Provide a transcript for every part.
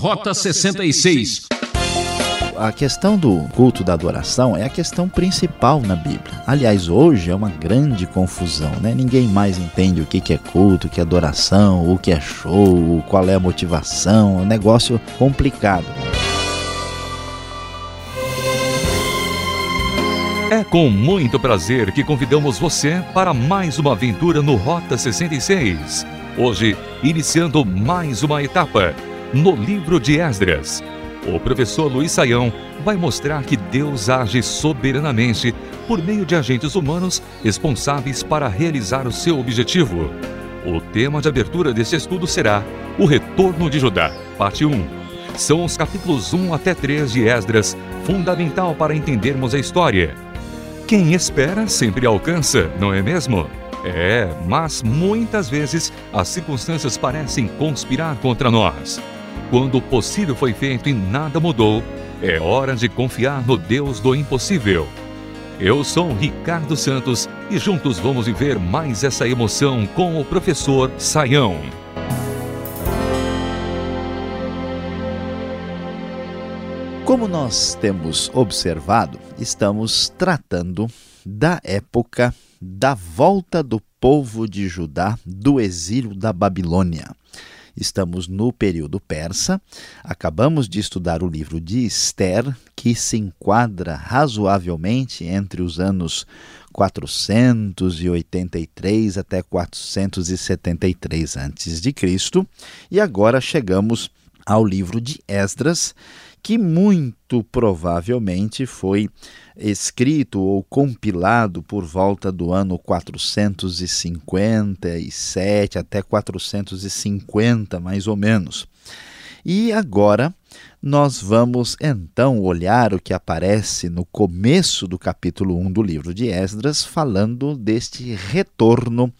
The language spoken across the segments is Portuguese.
Rota 66 a questão do culto da adoração é a questão principal na Bíblia. Aliás, hoje é uma grande confusão, né? Ninguém mais entende o que é culto, o que é adoração, o que é show, qual é a motivação, é um negócio complicado. É com muito prazer que convidamos você para mais uma aventura no Rota 66. Hoje, iniciando mais uma etapa no livro de Esdras o professor Luiz Saião vai mostrar que Deus age soberanamente por meio de agentes humanos responsáveis para realizar o seu objetivo. O tema de abertura deste estudo será O Retorno de Judá, parte 1. São os capítulos 1 até 3 de Esdras, fundamental para entendermos a história. Quem espera sempre alcança, não é mesmo? É, mas muitas vezes as circunstâncias parecem conspirar contra nós. Quando o possível foi feito e nada mudou, é hora de confiar no Deus do impossível. Eu sou Ricardo Santos e juntos vamos viver mais essa emoção com o professor Saião. Como nós temos observado, estamos tratando da época da volta do povo de Judá do exílio da Babilônia. Estamos no período persa. Acabamos de estudar o livro de Esther, que se enquadra razoavelmente entre os anos 483 até 473 a.C. E agora chegamos ao livro de Esdras, que muito provavelmente foi escrito ou compilado por volta do ano 457 até 450, mais ou menos. E agora nós vamos então olhar o que aparece no começo do capítulo 1 do livro de Esdras, falando deste retorno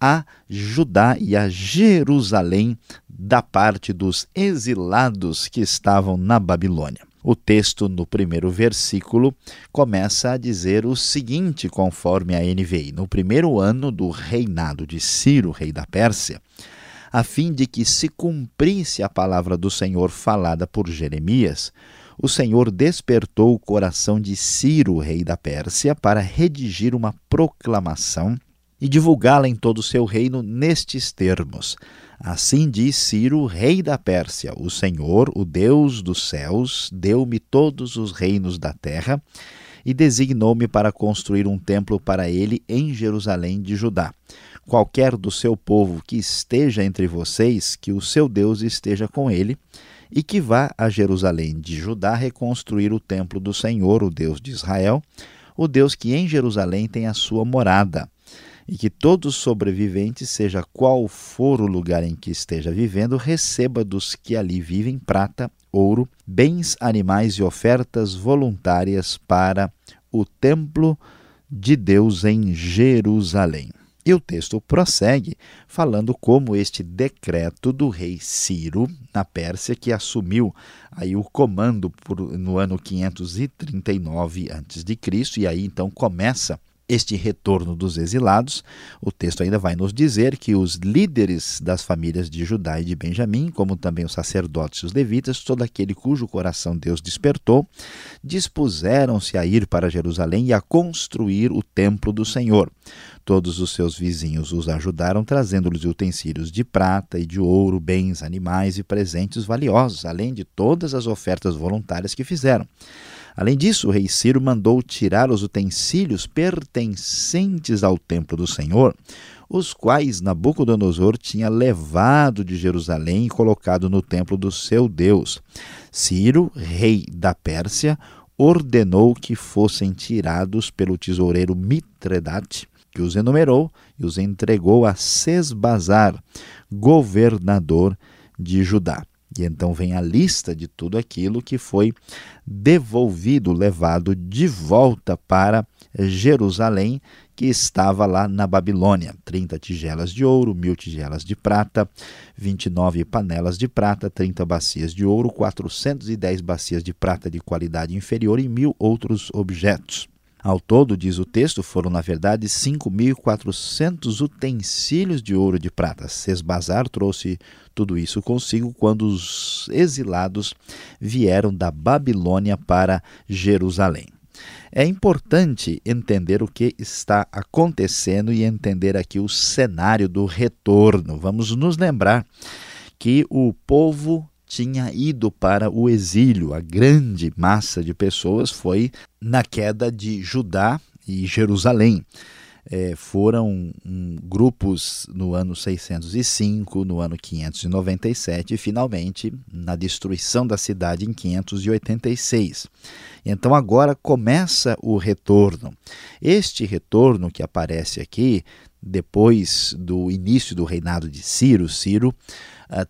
a Judá e a Jerusalém da parte dos exilados que estavam na Babilônia. O texto, no primeiro versículo, começa a dizer o seguinte, conforme a NVI: No primeiro ano do reinado de Ciro, rei da Pérsia, a fim de que se cumprisse a palavra do Senhor falada por Jeremias, o Senhor despertou o coração de Ciro, rei da Pérsia, para redigir uma proclamação e divulgá-la em todo o seu reino nestes termos. Assim diz Ciro, rei da Pérsia: O Senhor, o Deus dos céus, deu-me todos os reinos da terra e designou-me para construir um templo para ele em Jerusalém de Judá. Qualquer do seu povo que esteja entre vocês, que o seu Deus esteja com ele, e que vá a Jerusalém de Judá reconstruir o templo do Senhor, o Deus de Israel, o Deus que em Jerusalém tem a sua morada e que todo sobrevivente, seja qual for o lugar em que esteja vivendo, receba dos que ali vivem prata, ouro, bens, animais e ofertas voluntárias para o templo de Deus em Jerusalém. E o texto prossegue falando como este decreto do rei Ciro, na Pérsia, que assumiu aí o comando por, no ano 539 a.C., e aí então começa este retorno dos exilados, o texto ainda vai nos dizer que os líderes das famílias de Judá e de Benjamim, como também os sacerdotes e os levitas, todo aquele cujo coração Deus despertou, dispuseram-se a ir para Jerusalém e a construir o templo do Senhor. Todos os seus vizinhos os ajudaram, trazendo-lhes utensílios de prata e de ouro, bens, animais e presentes valiosos, além de todas as ofertas voluntárias que fizeram. Além disso, o rei Ciro mandou tirar os utensílios pertencentes ao templo do Senhor, os quais Nabucodonosor tinha levado de Jerusalém e colocado no templo do seu Deus. Ciro, rei da Pérsia, ordenou que fossem tirados pelo tesoureiro Mitredate, que os enumerou e os entregou a Sesbazar, governador de Judá. E então vem a lista de tudo aquilo que foi devolvido, levado de volta para Jerusalém, que estava lá na Babilônia: 30 tigelas de ouro, mil tigelas de prata, 29 panelas de prata, 30 bacias de ouro, 410 bacias de prata de qualidade inferior e mil outros objetos. Ao todo, diz o texto, foram na verdade 5.400 utensílios de ouro e de prata. Sesbazar trouxe tudo isso consigo quando os exilados vieram da Babilônia para Jerusalém. É importante entender o que está acontecendo e entender aqui o cenário do retorno. Vamos nos lembrar que o povo tinha ido para o exílio. A grande massa de pessoas foi na queda de Judá e Jerusalém. É, foram um, grupos no ano 605, no ano 597 e finalmente na destruição da cidade em 586. Então agora começa o retorno. Este retorno que aparece aqui depois do início do reinado de Ciro, Ciro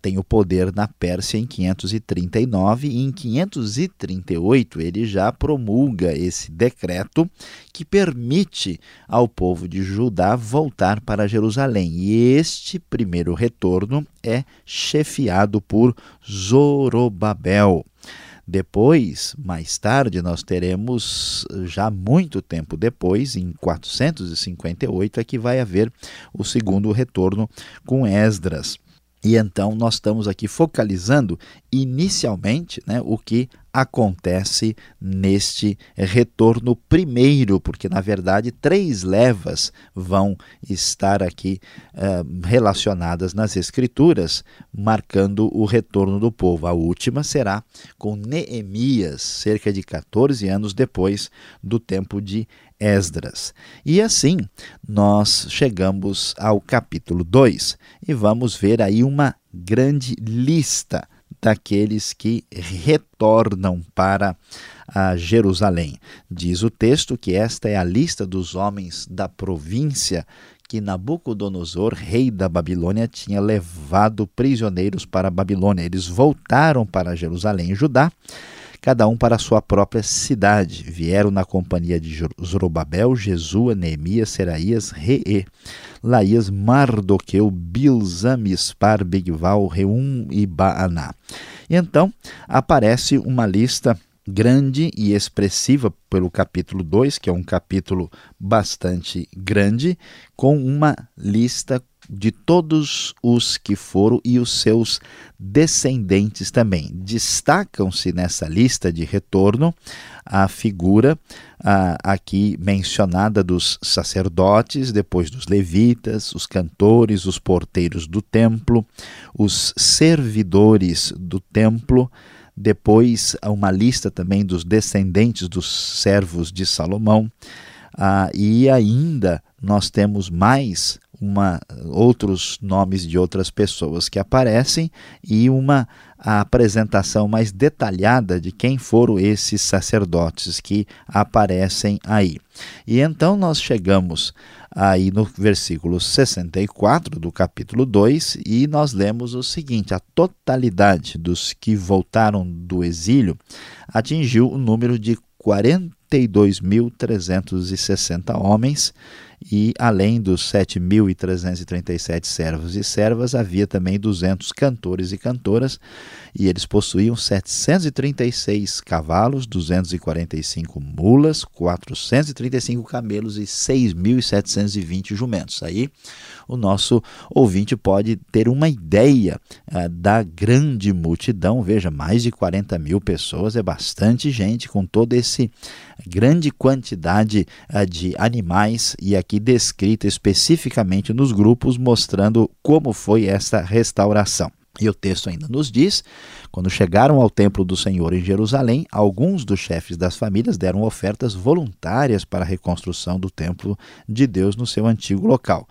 tem o poder na Pérsia em 539 e em 538 ele já promulga esse decreto que permite ao povo de Judá voltar para Jerusalém. E este primeiro retorno é chefiado por Zorobabel. Depois, mais tarde, nós teremos, já muito tempo depois, em 458, é que vai haver o segundo retorno com Esdras. E então nós estamos aqui focalizando inicialmente né, o que acontece neste retorno primeiro, porque na verdade três levas vão estar aqui uh, relacionadas nas Escrituras, marcando o retorno do povo. A última será com Neemias, cerca de 14 anos depois do tempo de Esdras. E assim nós chegamos ao capítulo 2 e vamos ver aí uma grande lista daqueles que retornam para a Jerusalém. Diz o texto que esta é a lista dos homens da província que Nabucodonosor, rei da Babilônia, tinha levado prisioneiros para a Babilônia. Eles voltaram para Jerusalém, Judá, cada um para a sua própria cidade. Vieram na companhia de Zorobabel, Jesua, Neemias, Seraías, Reê, Laías, Mardoqueu, Bilzam, Mispar, Bigval, Reum e Baaná. E então aparece uma lista grande e expressiva pelo capítulo 2, que é um capítulo bastante grande, com uma lista de todos os que foram e os seus descendentes também. Destacam-se nessa lista de retorno a figura aqui mencionada dos sacerdotes, depois dos levitas, os cantores, os porteiros do templo, os servidores do templo, depois uma lista também dos descendentes dos servos de Salomão. Ah, e ainda nós temos mais uma, outros nomes de outras pessoas que aparecem e uma apresentação mais detalhada de quem foram esses sacerdotes que aparecem aí. E então nós chegamos aí no versículo 64 do capítulo 2 e nós lemos o seguinte: a totalidade dos que voltaram do exílio atingiu o número de 42.360 homens e além dos 7.337 servos e servas, havia também 200 cantores e cantoras, e eles possuíam 736 cavalos, 245 mulas, 435 camelos e 6.720 jumentos. Aí o nosso ouvinte pode ter uma ideia ah, da grande multidão. Veja, mais de 40 mil pessoas é bastante gente com toda essa grande quantidade ah, de animais e aqui descrita especificamente nos grupos, mostrando como foi essa restauração. E o texto ainda nos diz: quando chegaram ao templo do Senhor em Jerusalém, alguns dos chefes das famílias deram ofertas voluntárias para a reconstrução do templo de Deus no seu antigo local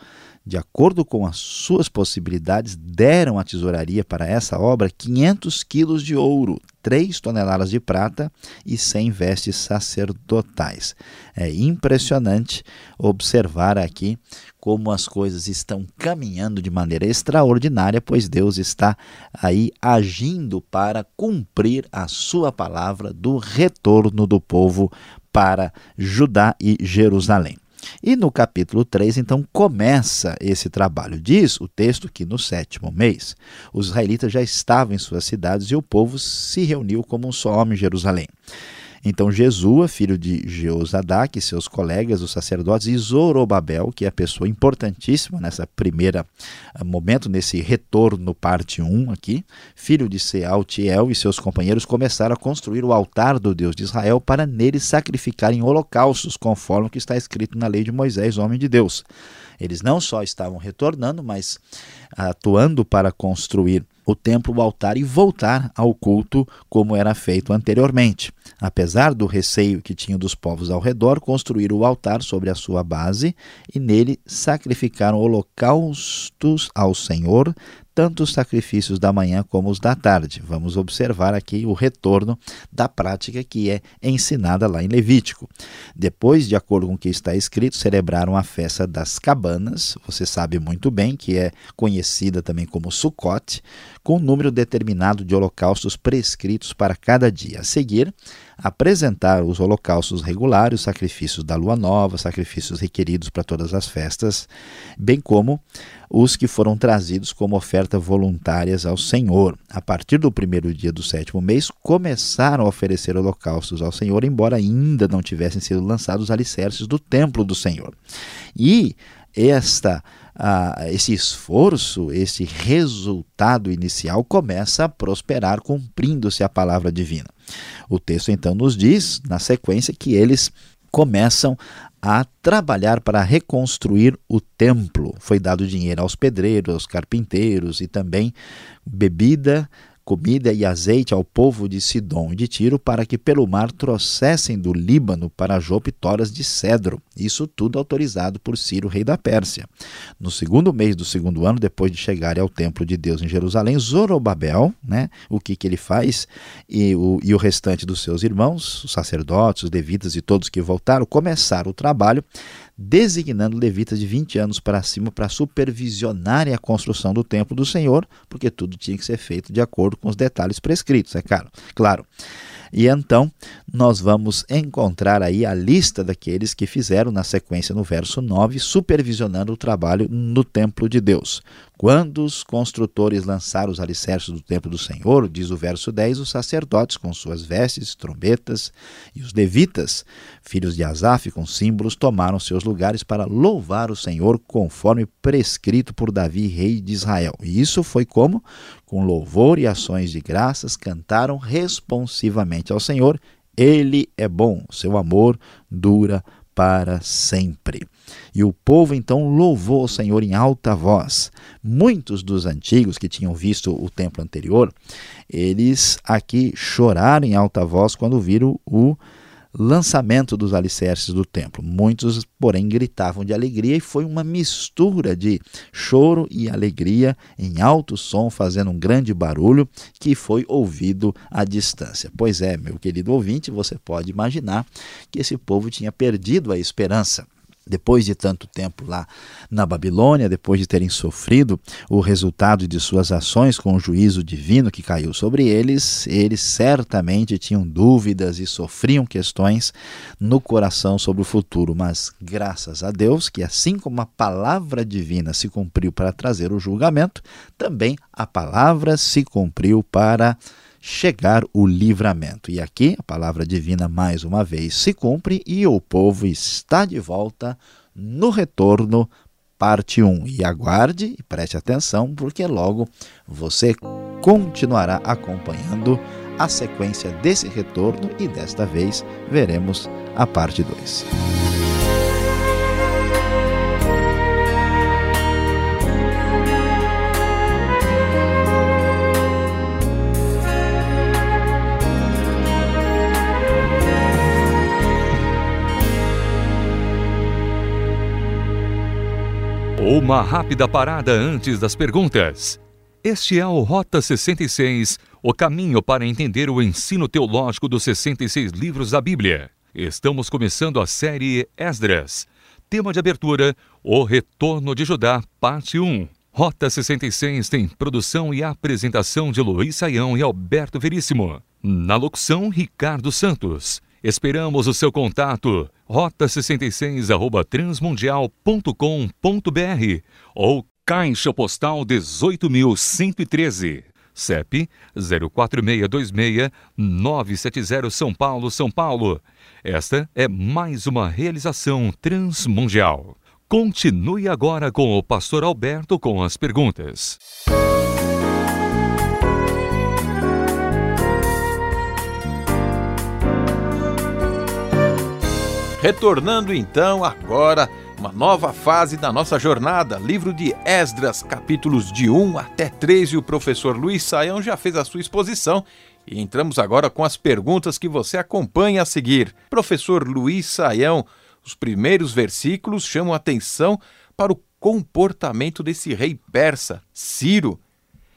de acordo com as suas possibilidades, deram à tesouraria para essa obra 500 quilos de ouro, 3 toneladas de prata e 100 vestes sacerdotais. É impressionante observar aqui como as coisas estão caminhando de maneira extraordinária, pois Deus está aí agindo para cumprir a sua palavra do retorno do povo para Judá e Jerusalém. E no capítulo 3, então, começa esse trabalho. Diz o texto que no sétimo mês, os israelitas já estavam em suas cidades e o povo se reuniu como um só homem em Jerusalém. Então Jesua, filho de Jeozadak, seus colegas, os sacerdotes, e Zorobabel, que é a pessoa importantíssima nessa primeira uh, momento, nesse retorno parte 1 aqui, filho de Sealtiel e seus companheiros começaram a construir o altar do Deus de Israel para nele sacrificarem holocaustos, conforme o que está escrito na lei de Moisés, homem de Deus. Eles não só estavam retornando, mas atuando para construir o templo, o altar e voltar ao culto como era feito anteriormente. Apesar do receio que tinham dos povos ao redor, construíram o altar sobre a sua base e nele sacrificaram holocaustos ao Senhor, tanto os sacrifícios da manhã como os da tarde. Vamos observar aqui o retorno da prática que é ensinada lá em Levítico. Depois, de acordo com o que está escrito, celebraram a festa das cabanas, você sabe muito bem que é conhecida também como Sukkot, com um número determinado de holocaustos prescritos para cada dia. A seguir, apresentar os holocaustos regulares, os sacrifícios da lua nova, sacrifícios requeridos para todas as festas, bem como os que foram trazidos como oferta voluntárias ao Senhor. A partir do primeiro dia do sétimo mês, começaram a oferecer holocaustos ao Senhor, embora ainda não tivessem sido lançados os alicerces do templo do Senhor. E esta ah, esse esforço, esse resultado inicial começa a prosperar cumprindo-se a palavra divina. O texto então nos diz, na sequência, que eles começam a trabalhar para reconstruir o templo. Foi dado dinheiro aos pedreiros, aos carpinteiros e também bebida comida e azeite ao povo de Sidom e de Tiro, para que pelo mar trouxessem do Líbano para Jope toras de cedro. Isso tudo autorizado por Ciro, rei da Pérsia. No segundo mês do segundo ano, depois de chegarem ao templo de Deus em Jerusalém, Zorobabel, né, o que, que ele faz, e o, e o restante dos seus irmãos, os sacerdotes, os levitas e todos que voltaram, começaram o trabalho designando levitas de 20 anos para cima para supervisionarem a construção do templo do Senhor, porque tudo tinha que ser feito de acordo com os detalhes prescritos, é claro. Claro. E então nós vamos encontrar aí a lista daqueles que fizeram na sequência no verso 9, supervisionando o trabalho no templo de Deus. Quando os construtores lançaram os alicerces do templo do Senhor, diz o verso 10, os sacerdotes com suas vestes, trombetas, e os levitas, filhos de Asaf, com símbolos, tomaram seus lugares para louvar o Senhor conforme prescrito por Davi, rei de Israel. E isso foi como? Com louvor e ações de graças, cantaram responsivamente ao Senhor. Ele é bom, seu amor dura para sempre. E o povo então louvou o Senhor em alta voz. Muitos dos antigos que tinham visto o templo anterior, eles aqui choraram em alta voz quando viram o lançamento dos alicerces do templo. Muitos, porém, gritavam de alegria e foi uma mistura de choro e alegria em alto som, fazendo um grande barulho que foi ouvido à distância. Pois é, meu querido ouvinte, você pode imaginar que esse povo tinha perdido a esperança depois de tanto tempo lá na Babilônia, depois de terem sofrido o resultado de suas ações com o juízo divino que caiu sobre eles, eles certamente tinham dúvidas e sofriam questões no coração sobre o futuro. Mas graças a Deus, que assim como a palavra divina se cumpriu para trazer o julgamento, também a palavra se cumpriu para chegar o livramento. E aqui a palavra divina mais uma vez se cumpre e o povo está de volta no retorno, parte 1. E aguarde e preste atenção, porque logo você continuará acompanhando a sequência desse retorno e desta vez veremos a parte 2. Uma rápida parada antes das perguntas. Este é o Rota 66, o caminho para entender o ensino teológico dos 66 livros da Bíblia. Estamos começando a série Esdras. Tema de abertura: O Retorno de Judá, parte 1. Rota 66 tem produção e apresentação de Luiz Saião e Alberto Veríssimo. Na locução, Ricardo Santos. Esperamos o seu contato rota66 transmundial.com.br ou caixa postal 18.113, CEP 04626-970 São Paulo, São Paulo. Esta é mais uma realização transmundial. Continue agora com o Pastor Alberto com as perguntas. Retornando então agora uma nova fase da nossa jornada, livro de Esdras, capítulos de 1 até 3, e o professor Luiz Saião já fez a sua exposição. E entramos agora com as perguntas que você acompanha a seguir. Professor Luiz Saião, os primeiros versículos chamam atenção para o comportamento desse rei persa, Ciro.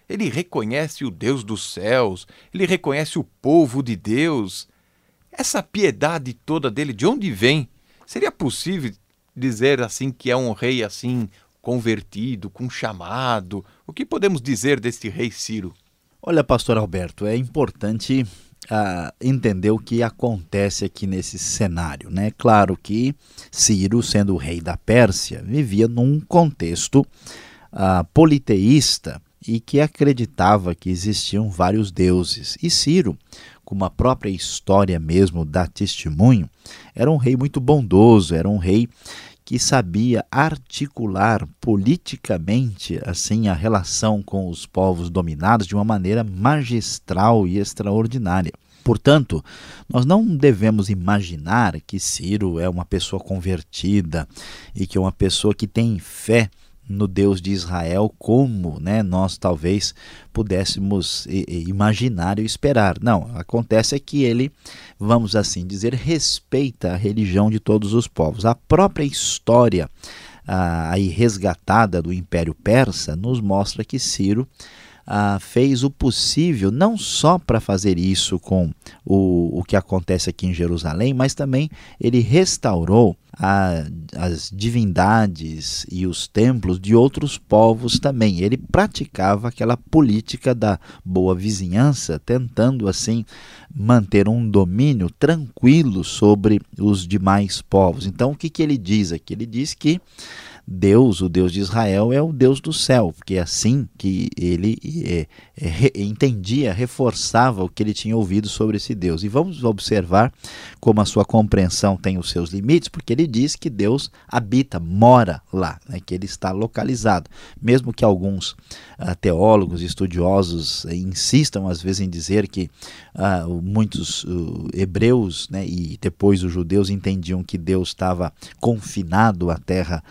Ele reconhece o Deus dos céus, ele reconhece o povo de Deus. Essa piedade toda dele, de onde vem? Seria possível dizer assim que é um rei assim convertido, com chamado? O que podemos dizer deste rei Ciro? Olha, pastor Alberto, é importante uh, entender o que acontece aqui nesse cenário. Né? Claro que Ciro, sendo o rei da Pérsia, vivia num contexto uh, politeísta e que acreditava que existiam vários deuses. E Ciro, como a própria história mesmo dá testemunho, era um rei muito bondoso, era um rei que sabia articular politicamente assim a relação com os povos dominados de uma maneira magistral e extraordinária. Portanto, nós não devemos imaginar que Ciro é uma pessoa convertida e que é uma pessoa que tem fé no Deus de Israel como né, nós talvez pudéssemos imaginar e esperar. Não, acontece é que ele, vamos assim dizer, respeita a religião de todos os povos. A própria história aí resgatada do Império Persa nos mostra que Ciro ah, fez o possível, não só para fazer isso com o, o que acontece aqui em Jerusalém, mas também ele restaurou a, as divindades e os templos de outros povos também. Ele praticava aquela política da boa vizinhança, tentando assim manter um domínio tranquilo sobre os demais povos. Então, o que, que ele diz aqui? Ele diz que Deus, o Deus de Israel, é o Deus do céu, porque é assim que ele é, é, entendia, reforçava o que ele tinha ouvido sobre esse Deus. E vamos observar como a sua compreensão tem os seus limites, porque ele diz que Deus habita, mora lá, né, que ele está localizado. Mesmo que alguns uh, teólogos, estudiosos uh, insistam às vezes em dizer que uh, muitos hebreus né, e depois os judeus entendiam que Deus estava confinado à terra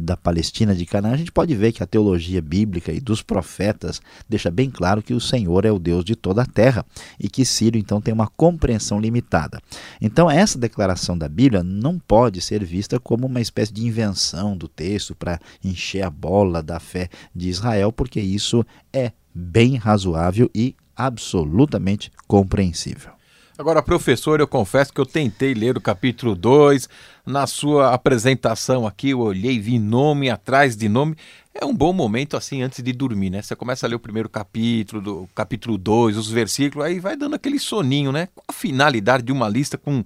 da Palestina, de Canaã, a gente pode ver que a teologia bíblica e dos profetas deixa bem claro que o Senhor é o Deus de toda a terra e que Ciro então tem uma compreensão limitada. Então essa declaração da Bíblia não pode ser vista como uma espécie de invenção do texto para encher a bola da fé de Israel, porque isso é bem razoável e absolutamente compreensível. Agora, professor, eu confesso que eu tentei ler o capítulo 2. Na sua apresentação aqui, eu olhei, vi nome atrás de nome. É um bom momento assim antes de dormir, né? Você começa a ler o primeiro capítulo, do capítulo 2, os versículos, aí vai dando aquele soninho, né? Qual a finalidade de uma lista com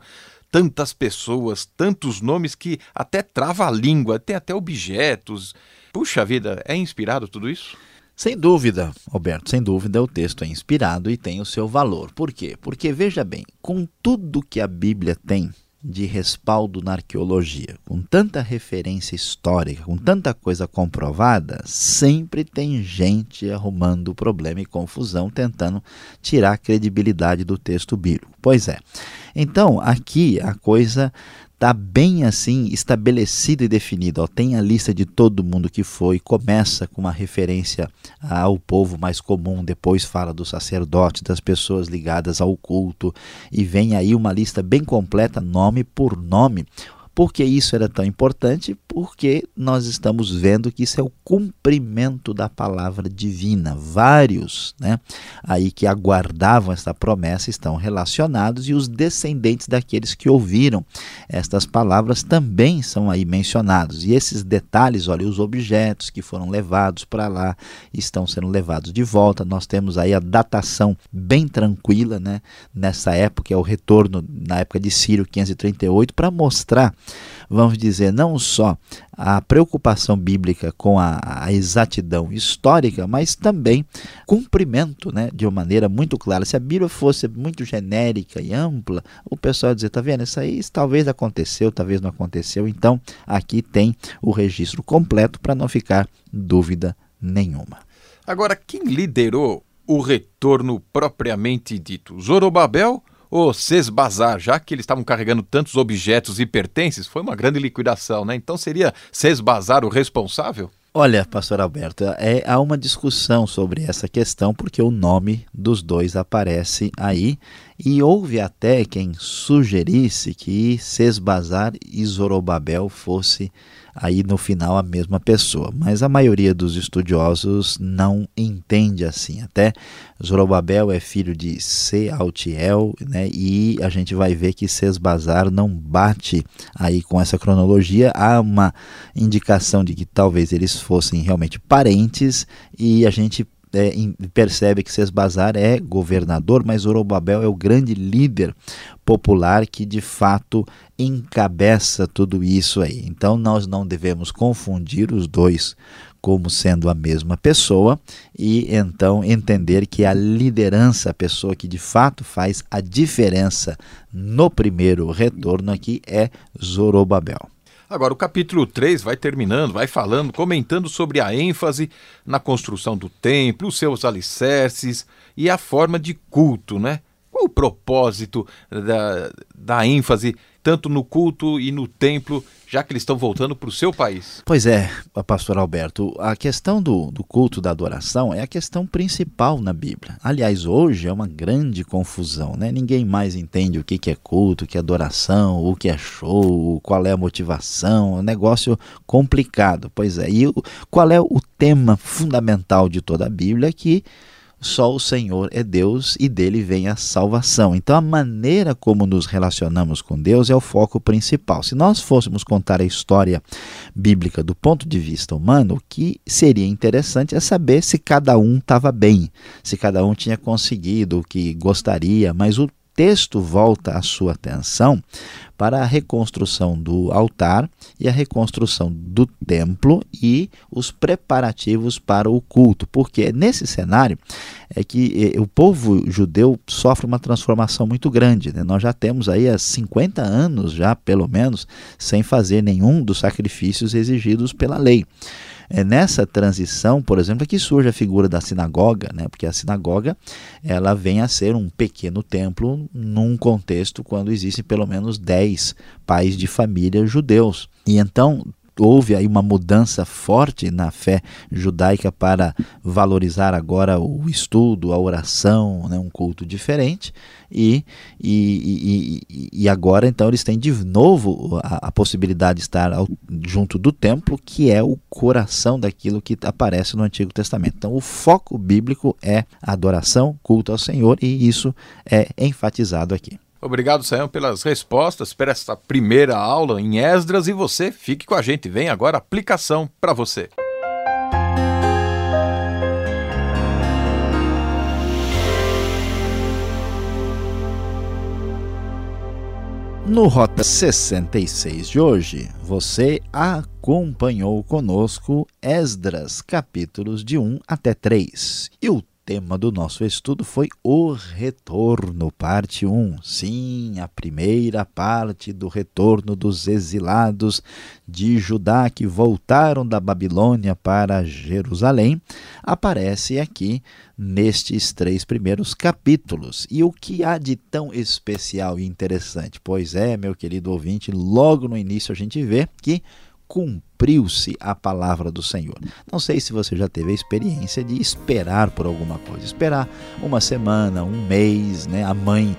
tantas pessoas, tantos nomes que até trava a língua, tem até objetos. Puxa vida, é inspirado tudo isso? Sem dúvida, Alberto, sem dúvida o texto é inspirado e tem o seu valor. Por quê? Porque veja bem, com tudo que a Bíblia tem de respaldo na arqueologia, com tanta referência histórica, com tanta coisa comprovada, sempre tem gente arrumando problema e confusão, tentando tirar a credibilidade do texto bíblico. Pois é. Então, aqui a coisa está bem assim estabelecida e definida. Ó, tem a lista de todo mundo que foi, começa com uma referência ao povo mais comum, depois fala dos sacerdotes, das pessoas ligadas ao culto, e vem aí uma lista bem completa, nome por nome. Por que isso era tão importante? Porque nós estamos vendo que isso é o cumprimento da palavra divina. Vários né, aí que aguardavam esta promessa estão relacionados e os descendentes daqueles que ouviram estas palavras também são aí mencionados. E esses detalhes, olha, os objetos que foram levados para lá estão sendo levados de volta. Nós temos aí a datação bem tranquila né, nessa época, é o retorno na época de Ciro 538, para mostrar vamos dizer, não só a preocupação bíblica com a, a, exatidão histórica, mas também cumprimento né, de uma maneira muito clara. Se a Bíblia fosse muito genérica e ampla, o pessoal ia dizer: está vendo, isso aí talvez aconteceu, talvez não aconteceu. Então, aqui tem o registro completo para não ficar dúvida nenhuma. Agora, quem liderou o retorno propriamente dito? Zorobabel o Sesbazar, já que eles estavam carregando tantos objetos e pertences, foi uma grande liquidação, né? Então seria Sesbazar o responsável? Olha, pastor Alberto, é, há uma discussão sobre essa questão porque o nome dos dois aparece aí e houve até quem sugerisse que Sesbazar e Zorobabel fosse aí no final a mesma pessoa. Mas a maioria dos estudiosos não entende assim. Até Zorobabel é filho de Sealtiel, né? E a gente vai ver que Sesbazar não bate aí com essa cronologia. Há uma indicação de que talvez eles fossem realmente parentes e a gente é, percebe que Sesbazar é governador, mas Zorobabel é o grande líder popular que de fato encabeça tudo isso aí. Então nós não devemos confundir os dois como sendo a mesma pessoa e então entender que a liderança, a pessoa que de fato faz a diferença no primeiro retorno aqui é Zorobabel. Agora, o capítulo 3 vai terminando, vai falando, comentando sobre a ênfase na construção do templo, os seus alicerces e a forma de culto, né? Qual o propósito da, da ênfase tanto no culto e no templo, já que eles estão voltando para o seu país? Pois é, pastor Alberto, a questão do, do culto, da adoração, é a questão principal na Bíblia. Aliás, hoje é uma grande confusão, né? Ninguém mais entende o que, que é culto, o que é adoração, o que é show, qual é a motivação, é um negócio complicado. Pois é, e qual é o tema fundamental de toda a Bíblia que só o Senhor é Deus e dele vem a salvação. Então, a maneira como nos relacionamos com Deus é o foco principal. Se nós fôssemos contar a história bíblica do ponto de vista humano, o que seria interessante é saber se cada um estava bem, se cada um tinha conseguido o que gostaria, mas o texto volta a sua atenção para a reconstrução do altar e a reconstrução do templo e os preparativos para o culto, porque nesse cenário é que eh, o povo judeu sofre uma transformação muito grande. Né? Nós já temos aí há 50 anos, já pelo menos, sem fazer nenhum dos sacrifícios exigidos pela lei. É nessa transição, por exemplo, que surge a figura da sinagoga, né? porque a sinagoga ela vem a ser um pequeno templo num contexto quando existem pelo menos 10 pais de família judeus. E então houve aí uma mudança forte na fé judaica para valorizar agora o estudo, a oração, né, um culto diferente. E, e, e, e agora então eles têm de novo a, a possibilidade de estar ao, junto do templo, que é o coração daquilo que aparece no Antigo Testamento. Então o foco bíblico é adoração, culto ao Senhor, e isso é enfatizado aqui. Obrigado, Sayão, pelas respostas para esta primeira aula em Esdras e você fique com a gente. Vem agora a aplicação para você. No Rota 66 de hoje, você acompanhou conosco Esdras, capítulos de 1 até 3. E o tema do nosso estudo foi o retorno, parte 1. Sim, a primeira parte do retorno dos exilados de Judá que voltaram da Babilônia para Jerusalém aparece aqui nestes três primeiros capítulos. E o que há de tão especial e interessante? Pois é, meu querido ouvinte, logo no início a gente vê que cumpriu-se a palavra do Senhor. Não sei se você já teve a experiência de esperar por alguma coisa, esperar uma semana, um mês, né? A mãe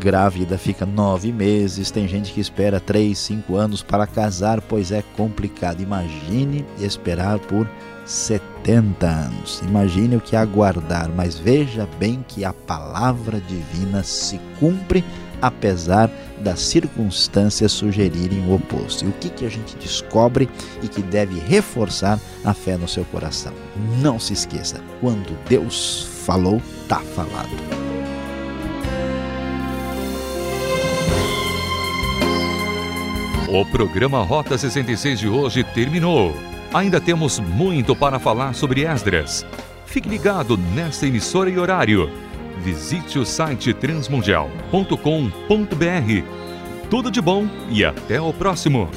grávida fica nove meses, tem gente que espera três, cinco anos para casar, pois é complicado. Imagine esperar por 70 anos. Imagine o que aguardar, mas veja bem que a palavra divina se cumpre apesar das circunstâncias sugerirem o oposto. E o que, que a gente descobre e que deve reforçar a fé no seu coração? Não se esqueça, quando Deus falou, está falado. O programa Rota 66 de hoje terminou. Ainda temos muito para falar sobre Esdras. Fique ligado nesta emissora e horário. Visite o site transmundial.com.br. Tudo de bom e até o próximo.